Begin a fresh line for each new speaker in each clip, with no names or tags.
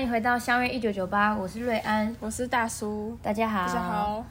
欢迎回到相约一九九八，我是瑞安，
我是大叔，
大家好，
大家好。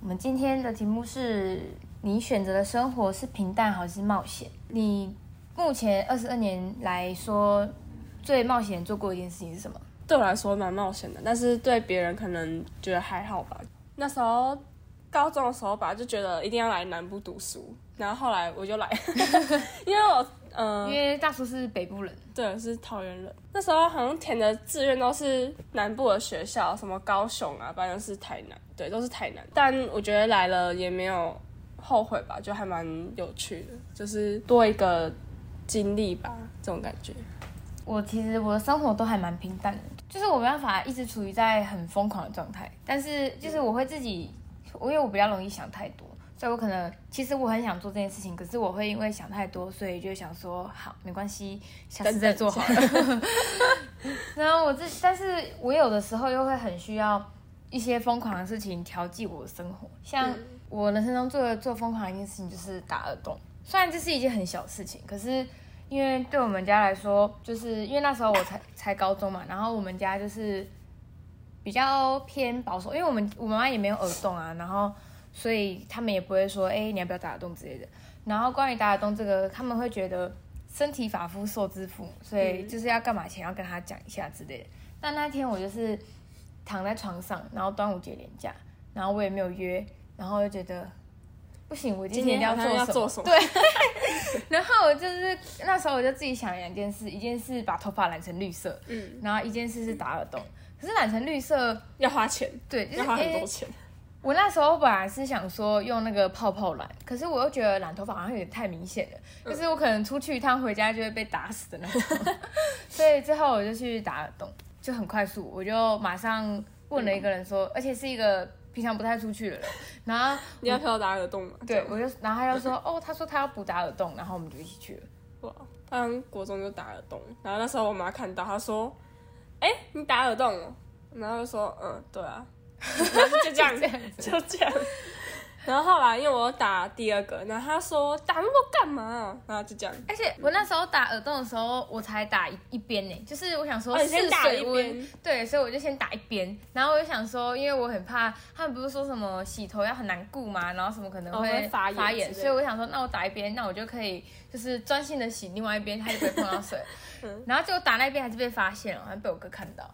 我们今天的题目是你选择的生活是平淡还是冒险？你目前二十二年来说最冒险做过一件事情是什么？
对我来说蛮冒险的，但是对别人可能觉得还好吧。那时候高中的时候吧，就觉得一定要来南部读书，然后后来我就来，因为我。嗯，
因为大叔是北部人，
对，是桃园人。那时候好像填的志愿都是南部的学校，什么高雄啊，反正是台南，对，都是台南。但我觉得来了也没有后悔吧，就还蛮有趣的，就是多一个经历吧，这种感觉。
我其实我的生活都还蛮平淡的，就是我没办法一直处于在很疯狂的状态，但是就是我会自己，我因为我比较容易想太多。所以我可能其实我很想做这件事情，可是我会因为想太多，所以就想说好，没关系，下次再做好了。然后我这，但是我有的时候又会很需要一些疯狂的事情调剂我的生活。像我人生中做做疯狂的一件事情就是打耳洞，虽然这是一件很小的事情，可是因为对我们家来说，就是因为那时候我才才高中嘛，然后我们家就是比较偏保守，因为我们我妈妈也没有耳洞啊，然后。所以他们也不会说，哎、欸，你要不要打耳洞之类的。然后关于打耳洞这个，他们会觉得身体发肤受之父母，所以就是要干嘛前要跟他讲一下之类的。但那天我就是躺在床上，然后端午节连假，然后我也没有约，然后就觉得不行，我今天要做什么？
要做什么？
对。然后我就是那时候我就自己想两件事，一件事把头发染成绿色，嗯，然后一件事是打耳洞。可是染成绿色
要花钱，
对，就是、
要花很多钱。
我那时候本来是想说用那个泡泡染，可是我又觉得染头发好像有点太明显了，就、嗯、是我可能出去一趟回家就会被打死的那种，所以之后我就去打耳洞，就很快速，我就马上问了一个人说，嗯、而且是一个平常不太出去的人，然后
你要陪我打耳洞吗？
对，我就然后他就说哦，他说他要补打耳洞，然后我们就一起去了。
哇，他从国中就打耳洞，然后那时候我妈看到，她说，哎、欸，你打耳洞哦，然后就说嗯，对啊。然 后就这样，就这样。然后后来，因为我打第二个，然后他说打那么多干嘛？然后就这样。
而且我那时候打耳洞的时候，我才打一一边呢，就是我想说试
水温，
对，所以我就先打一边。然后我就想说，因为我很怕他们不是说什么洗头要很难顾嘛，然后什么可能会发炎，发炎，所以我想说，那我打一边，那我就可以就是专心的洗另外一边，它就不会碰到水。然后结果打那边还是被发现了，好像被我哥看到。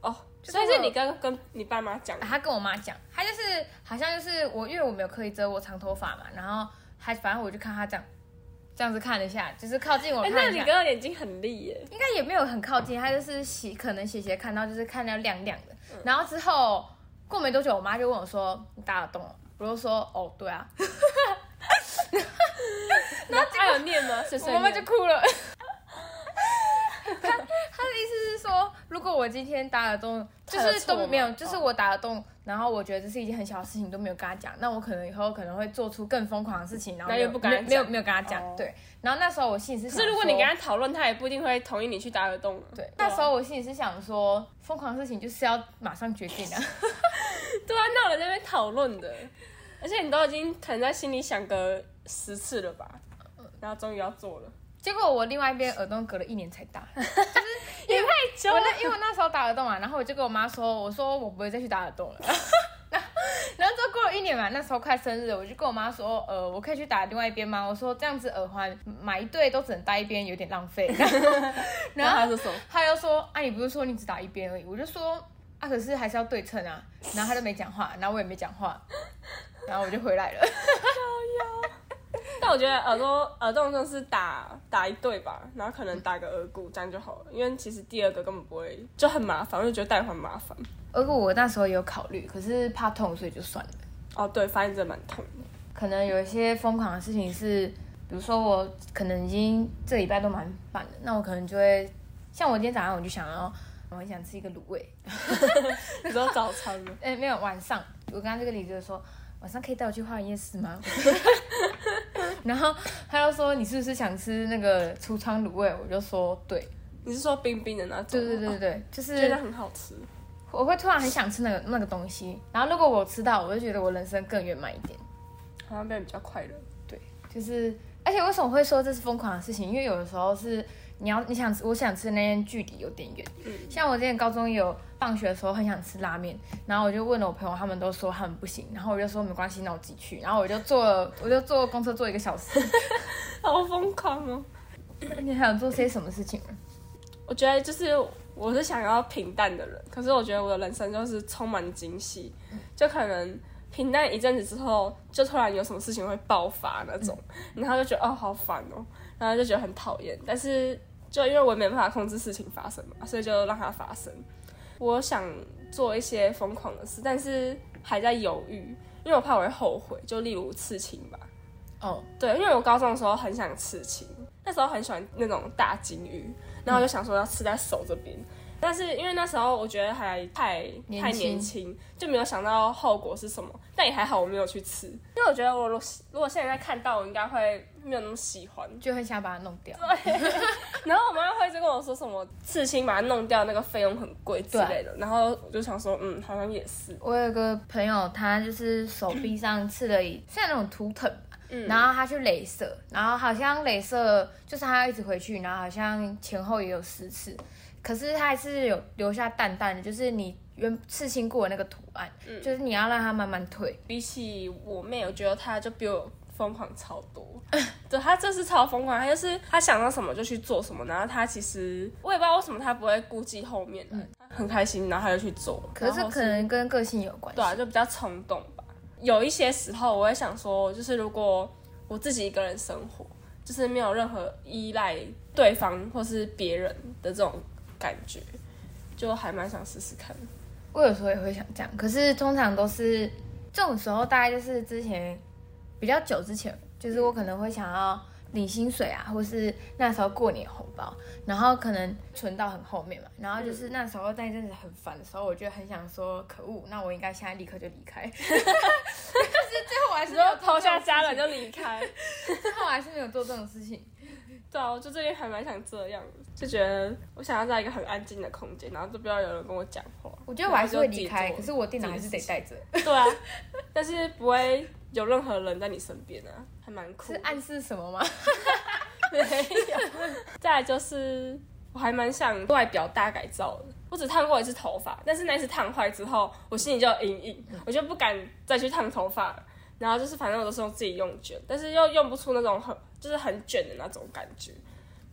哦。所以是你跟跟你爸妈讲，
他跟我妈讲，他就是好像就是我，因为我没有刻意遮我长头发嘛，然后还反正我就看他这样，这样子看了一下，就是靠近我看一下。
那你哥眼睛很利耶？
应该也没有很靠近，他就是斜，可能斜斜看到就是看到亮亮的。嗯、然后之后过没多久，我妈就问我说：“你打耳洞了？”我就说：“哦，对啊。”
然后他有念吗？
我妈妈就哭了。思是说，如果我今天打耳洞，就是都没有，就是我打耳洞，然后我觉得这是一件很小的事情，都没有跟他讲，那我可能以后可能会做出更疯狂的事情，然后又不敢，没有没有跟他讲，对。然后那时候我心里是想，
是如果你跟他讨论，他也不一定会同意你去打耳洞。
对，那时候我心里是想说，疯狂的事情就是要马上决定的。
对啊，那我在那边讨论的，而且你都已经可能在心里想个十次了吧，然后终于要做了。
结果我另外一边耳洞隔了一年才打，就是
也太久了。
我那因为我那时候打耳洞嘛，然后我就跟我妈说，我说我不会再去打耳洞了。然后，然后之后过了一年嘛，那时候快生日，我就跟我妈说，呃，我可以去打另外一边吗？我说这样子耳环买一对都只能戴一边，有点浪费。然后他就说，他又说，啊，你不是说你只打一边而已？我就说，啊，可是还是要对称啊。然后他就没讲话，然后我也没讲话，然后我就回来了。
但我觉得耳朵耳洞就是打打一对吧，然后可能打个耳骨这样就好了，因为其实第二个根本不会就很麻烦，我就觉得戴环麻烦。
耳骨我那时候有考虑，可是怕痛，所以就算了。
哦，对，发现真的蛮痛的。
可能有一些疯狂的事情是，比如说我可能已经这礼拜都蛮烦的，那我可能就会像我今天早上我就想要，我很想吃一个卤味。
你说早餐吗？
哎、欸，没有，晚上。我刚刚这个例子就是说。晚上可以带我去花园夜市吗？然后他又说，你是不是想吃那个橱窗卤味？我就说对。
你是说冰冰的那种？
对对对对，就是
觉得很好吃。
我会突然很想吃那个那个东西，然后如果我吃到，我就觉得我人生更圆满一点，
好像变得比较快乐。
对，就是而且为什么会说这是疯狂的事情？因为有的时候是你要你想吃，我想吃的那间距离有点远。
嗯，
像我之前高中有放学的时候很想吃拉面，然后我就问了我朋友，他们都说他们不行，然后我就说没关系，那我自己去，然后我就坐了，我就坐公车坐一个小时，
好疯狂哦！
你还有做些什么事情吗？
我觉得就是我是想要平淡的人，可是我觉得我的人生就是充满惊喜，就可能。平淡一阵子之后，就突然有什么事情会爆发那种，嗯、然后就觉得哦好烦哦，然后就觉得很讨厌。但是就因为我没办法控制事情发生嘛，所以就让它发生。我想做一些疯狂的事，但是还在犹豫，因为我怕我会后悔。就例如刺青吧。哦，对，因为我高中的时候很想刺青，那时候很喜欢那种大金鱼，然后就想说要刺在手这边。但是因为那时候我觉得还太年太年轻，就没有想到后果是什么。但也还好我没有去吃，因为我觉得我如如果现在看到，我应该会没有那么喜欢，
就很想把它弄掉。
对。然后我妈会一直跟我说什么刺青把它弄掉那个费用很贵之类的。然后我就想说，嗯，好像也是。
我有个朋友，他就是手臂上刺了一像那种图腾，嗯，然后他去镭射，然后好像镭射就是他要一直回去，然后好像前后也有十次。可是他还是有留下淡淡的，就是你原刺青过的那个图案，嗯，就是你要让它慢慢退。
比起我妹，我觉得她就比我疯狂超多。对，她这是超疯狂，她就是她想到什么就去做什么，然后她其实我也不知道为什么她不会顾及后面，嗯，很开心，然后她就去做。
可是可能跟个性有关系，
对啊，就比较冲动吧。有一些时候，我也想说，就是如果我自己一个人生活，就是没有任何依赖对方或是别人的这种。感觉就还蛮想试试看，
我有时候也会想这样，可是通常都是这种时候，大概就是之前比较久之前，就是我可能会想要领薪水啊，或是那时候过年红包，然后可能存到很后面嘛，然后就是那时候在阵子很烦的时候，我就很想说，可恶，那我应该现在立刻就离开，但是最后我还是
抛下家人就离开，
最后我还是没有做这种事情。
对啊，我就最近还蛮想这样，就觉得我想要在一个很安静的空间，然后就不要有人跟我讲话。
我觉得我还是会离开，可是我电脑还是得带着。
对啊，但是不会有任何人在你身边啊，还蛮酷。
是暗示什么吗？
没有。再来就是，我还蛮想外表大改造的。我只烫过一次头发，但是那次烫坏之后，我心里就有阴影，我就不敢再去烫头发了。然后就是，反正我都是用自己用卷，但是又用不出那种很就是很卷的那种感觉。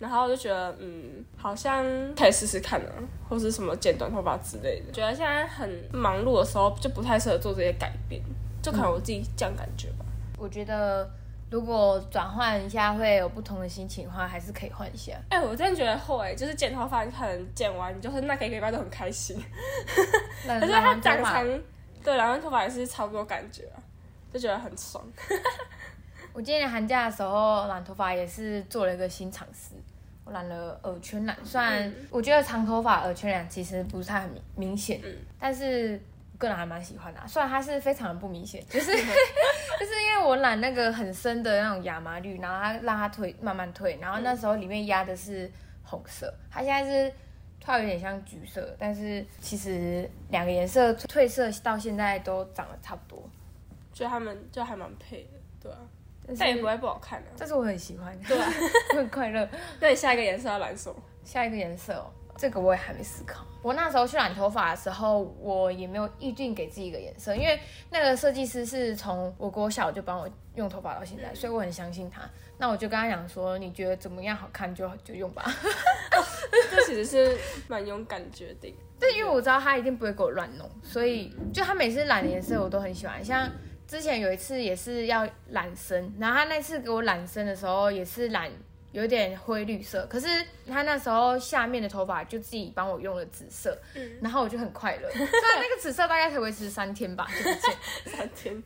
然后我就觉得，嗯，好像可以试试看啊，或是什么剪短头发之类的。觉得现在很忙碌的时候，就不太适合做这些改变，就可能我自己这样感觉吧。
嗯，我觉得如果转换一下会有不同的心情的话，还是可以换一下。
哎，我真的觉得会，就是剪头发，你可能剪完，你就是那个礼拜都很开心。可是它长长，对，染完头发也是差不多感觉啊。就觉得很爽。
我今年寒假的时候染头发也是做了一个新尝试，我染了耳圈染。虽然我觉得长头发耳圈染其实不是太很明明显，嗯、但是我个人还蛮喜欢的、啊。虽然它是非常的不明显，就是 就是因为我染那个很深的那种亚麻绿，然后它让它退慢慢退，然后那时候里面压的是红色，它现在是它有点像橘色，但是其实两个颜色褪色到现在都长得差不多。
觉得他们就还蛮配的，对啊，但也不会不好看的、啊。
但是我很喜欢，
对啊，
我很快乐。
那你下一个颜色要染什么？
下一个颜色哦，这个我也还没思考。我那时候去染头发的时候，我也没有预定给自己一个颜色，因为那个设计师是从我国小就帮我用头发到现在，所以我很相信他。那我就跟他讲说，你觉得怎么样好看就就用吧。
这其实是蛮勇敢决定。
但，因为我知道他一定不会给我乱弄，所以就他每次染的颜色我都很喜欢，像。之前有一次也是要染深，然后他那次给我染深的时候也是染有点灰绿色，可是他那时候下面的头发就自己帮我用了紫色，嗯，然后我就很快乐。虽然那个紫色大概才维持三天吧，就不见
三天，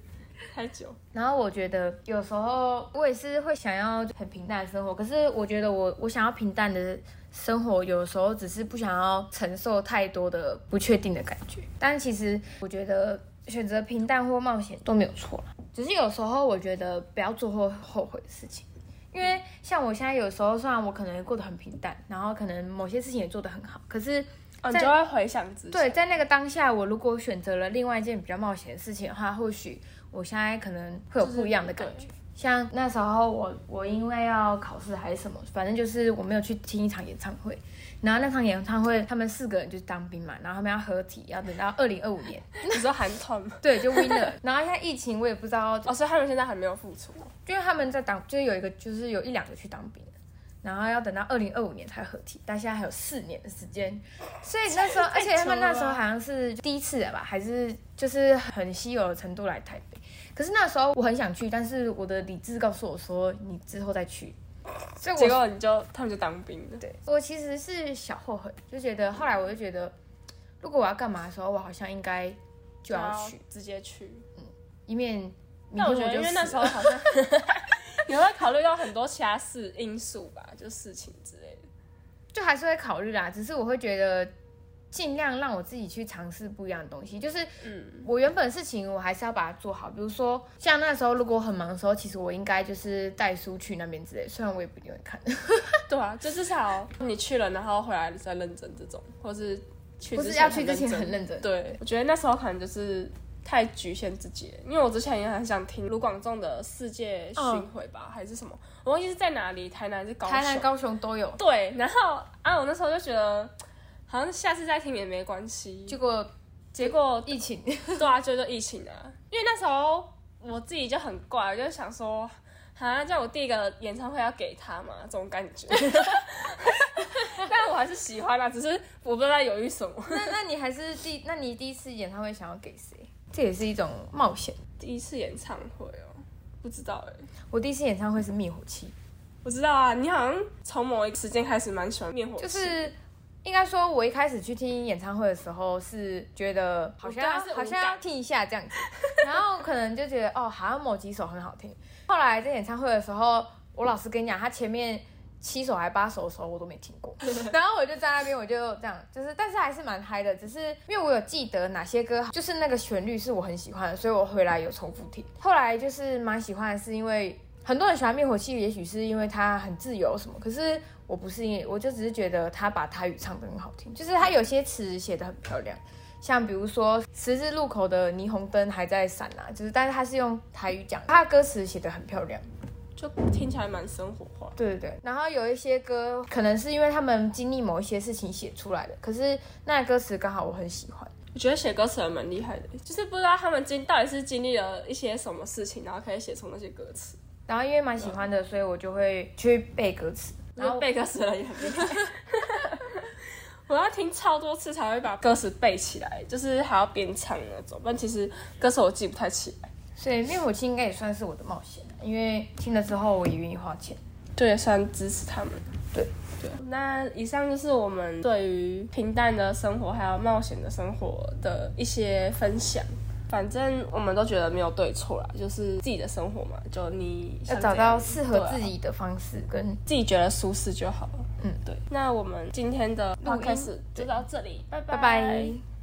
太久。
然后我觉得有时候我也是会想要很平淡的生活，可是我觉得我我想要平淡的生活，有时候只是不想要承受太多的不确定的感觉。但其实我觉得。选择平淡或冒险都没有错，只是有时候我觉得不要做后后悔的事情，因为像我现在有时候虽然我可能过得很平淡，然后可能某些事情也做得很好，可是
你就会回想自己。
对，在那个当下，我如果选择了另外一件比较冒险的事情的话，或许我现在可能会有不一样的感觉。像那时候我我因为要考试还是什么，反正就是我没有去听一场演唱会。然后那场演唱会，他们四个人就是当兵嘛，然后他们要合体，要等到二零二五年。
你说韩团吗？
对，就 Winner。然后现在疫情，我也不知道。
哦，所以他们现在还没有复出。
因为他们在当，就是有一个，就是有一两个去当兵，然后要等到二零二五年才合体，但现在还有四年的时间。所以那时候，而且他们那时候好像是第一次的吧，还是就是很稀有的程度来台北。可是那时候我很想去，但是我的理智告诉我说，你之后再去。
所以结果你就他们就当兵了。
对，我其实是小后悔，就觉得后来我就觉得，如果我要干嘛的时候，我好像应该就要去，
要直接去，
嗯，以免。
那我觉得，因为那时候好像 你会考虑到很多其他事因素吧，就事情之类的，
就还是会考虑啦。只是我会觉得。尽量让我自己去尝试不一样的东西，就是，嗯，我原本的事情我还是要把它做好。比如说，像那时候如果很忙的时候，其实我应该就是带书去那边之类。虽然我也不一定会看。
对啊，就至少你去了，然后回来再认真这种，或是去
不是要去之前很认真。
对，我觉得那时候可能就是太局限自己了，因为我之前也很想听卢广仲的世界巡回吧，哦、还是什么，我忘记是在哪里，台南还是高雄？
台南、高雄都有。
对，然后啊，我那时候就觉得。好像下次再听也没关系。
结果，
结果
疫情，
对啊，就就疫情啊。因为那时候我自己就很怪，我就想说，好像叫我第一个演唱会要给他嘛，这种感觉。但我还是喜欢啊，只是我不知道在犹豫什么。
那那你还是第，那你第一次演唱会想要给谁？这也是一种冒险。
第一次演唱会哦，不知道哎。
我第一次演唱会是灭火器。
我知道啊，你好像从某一个时间开始蛮喜欢灭火器。
就是。应该说，我一开始去听演唱会的时候是觉得好像好像要听一下这样子，然后可能就觉得哦，好像某几首很好听。后来在演唱会的时候，我老实跟你讲，他前面七首还八首的时候我都没听过，然后我就在那边我就这样，就是但是还是蛮嗨的，只是因为我有记得哪些歌，就是那个旋律是我很喜欢的，所以我回来有重复听。后来就是蛮喜欢的是因为。很多人喜欢灭火器，也许是因为它很自由什么，可是我不是，因为我就只是觉得他把台语唱得很好听，就是他有些词写得很漂亮，像比如说十字路口的霓虹灯还在闪啊，就是但是他是用台语讲，他的歌词写得很漂亮，
就听起来蛮生活化。
对对对，然后有一些歌可能是因为他们经历某一些事情写出来的，可是那个歌词刚好我很喜欢。
我觉得写歌词还蛮厉害的，就是不知道他们经到底是经历了一些什么事情，然后可以写出那些歌词。
然后因为蛮喜欢的，所以我就会去背歌词。
然后背歌词了也很厉害。我要听超多次才会把歌词背起来，就是还要边唱那种。但其实歌词我记不太起来。
所以灭火器应该也算是我的冒险，因为听了之后我也愿意花钱。
对，算支持他们。
对
对。那以上就是我们对于平淡的生活还有冒险的生活的一些分享。反正我们都觉得没有对错啦，就是自己的生活嘛，就你
要找到适合自己的方式，跟
自己觉得舒适就好了。
嗯，对。
那我们今天的 podcast 就到这里，拜拜。
拜拜。